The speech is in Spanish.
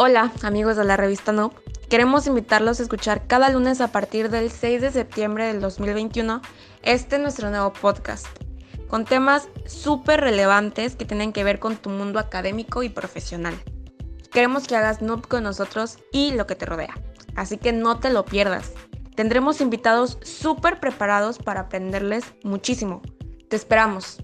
Hola amigos de la revista Noob, queremos invitarlos a escuchar cada lunes a partir del 6 de septiembre del 2021 este nuestro nuevo podcast, con temas súper relevantes que tienen que ver con tu mundo académico y profesional. Queremos que hagas Noob con nosotros y lo que te rodea, así que no te lo pierdas. Tendremos invitados súper preparados para aprenderles muchísimo. Te esperamos.